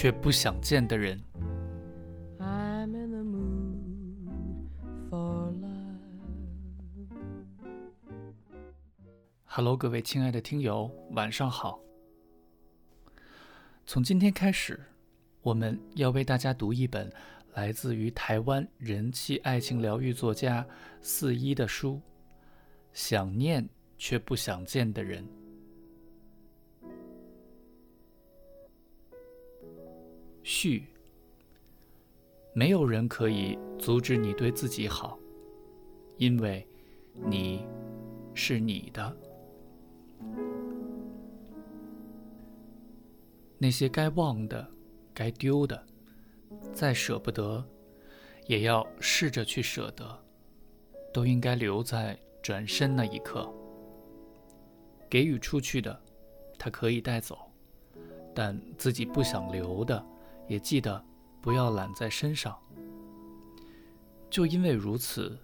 却不想见的人。Hello，各位亲爱的听友，晚上好。从今天开始，我们要为大家读一本来自于台湾人气爱情疗愈作家四一的书《想念却不想见的人》。序：没有人可以阻止你对自己好，因为你是你的。那些该忘的、该丢的，再舍不得，也要试着去舍得，都应该留在转身那一刻。给予出去的，他可以带走，但自己不想留的。也记得不要揽在身上。就因为如此，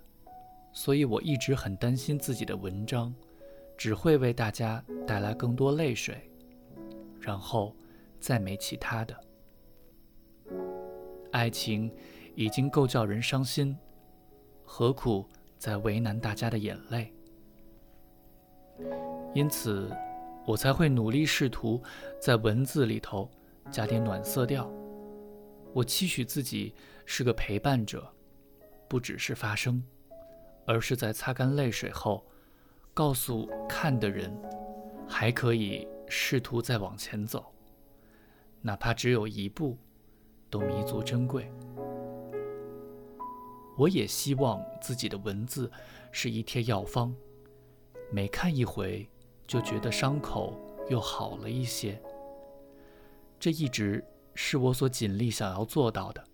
所以我一直很担心自己的文章只会为大家带来更多泪水，然后再没其他的。爱情已经够叫人伤心，何苦再为难大家的眼泪？因此，我才会努力试图在文字里头加点暖色调。我期许自己是个陪伴者，不只是发声，而是在擦干泪水后，告诉看的人，还可以试图再往前走，哪怕只有一步，都弥足珍贵。我也希望自己的文字是一贴药方，每看一回就觉得伤口又好了一些。这一直。是我所尽力想要做到的，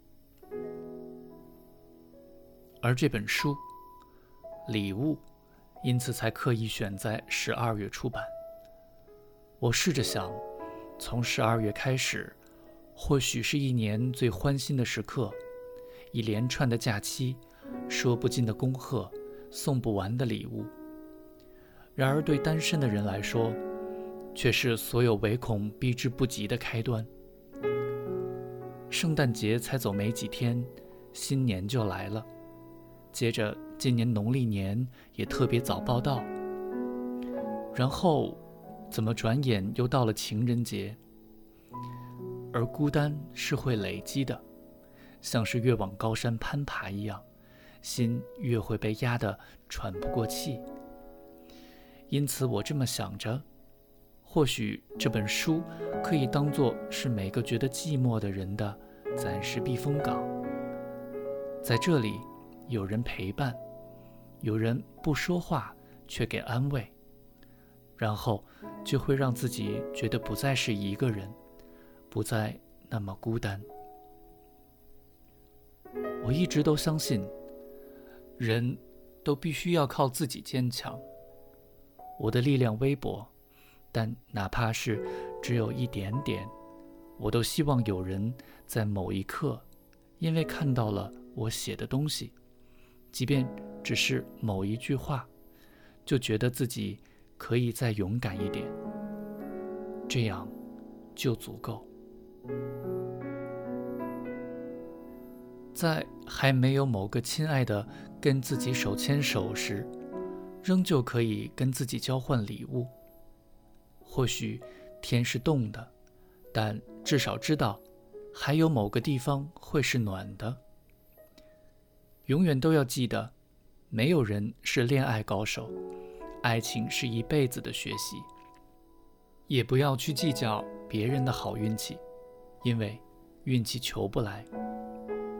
而这本书《礼物》，因此才刻意选在十二月出版。我试着想，从十二月开始，或许是一年最欢欣的时刻，一连串的假期，说不尽的恭贺，送不完的礼物。然而，对单身的人来说，却是所有唯恐避之不及的开端。圣诞节才走没几天，新年就来了。接着，今年农历年也特别早报到。然后，怎么转眼又到了情人节？而孤单是会累积的，像是越往高山攀爬一样，心越会被压得喘不过气。因此，我这么想着。或许这本书可以当做是每个觉得寂寞的人的暂时避风港，在这里有人陪伴，有人不说话却给安慰，然后就会让自己觉得不再是一个人，不再那么孤单。我一直都相信，人都必须要靠自己坚强。我的力量微薄。但哪怕是只有一点点，我都希望有人在某一刻，因为看到了我写的东西，即便只是某一句话，就觉得自己可以再勇敢一点，这样就足够。在还没有某个亲爱的跟自己手牵手时，仍旧可以跟自己交换礼物。或许天是冻的，但至少知道还有某个地方会是暖的。永远都要记得，没有人是恋爱高手，爱情是一辈子的学习。也不要去计较别人的好运气，因为运气求不来，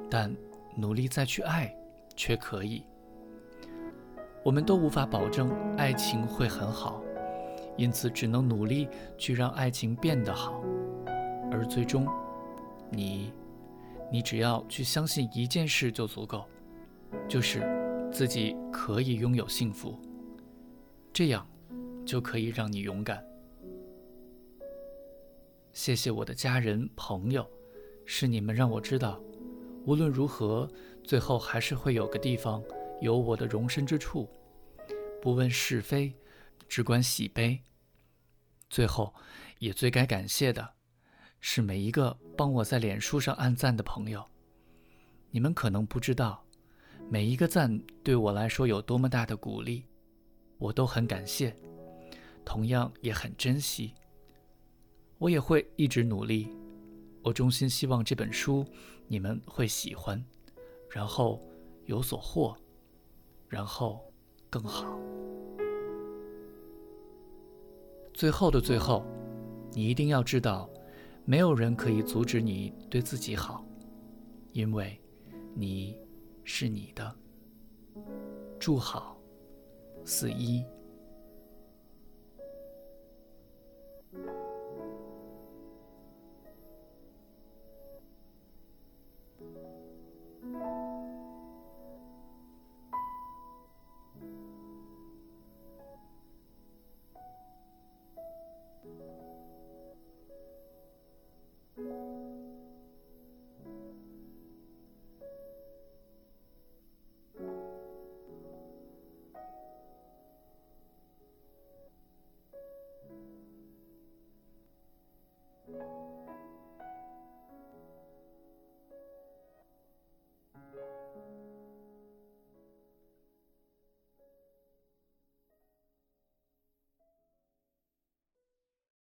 但努力再去爱却可以。我们都无法保证爱情会很好。因此，只能努力去让爱情变得好，而最终你，你只要去相信一件事就足够，就是自己可以拥有幸福，这样就可以让你勇敢。谢谢我的家人朋友，是你们让我知道，无论如何，最后还是会有个地方有我的容身之处，不问是非，只管喜悲。最后，也最该感谢的，是每一个帮我在脸书上按赞的朋友。你们可能不知道，每一个赞对我来说有多么大的鼓励，我都很感谢，同样也很珍惜。我也会一直努力。我衷心希望这本书你们会喜欢，然后有所获，然后更好。最后的最后，你一定要知道，没有人可以阻止你对自己好，因为你是你的。祝好，四一。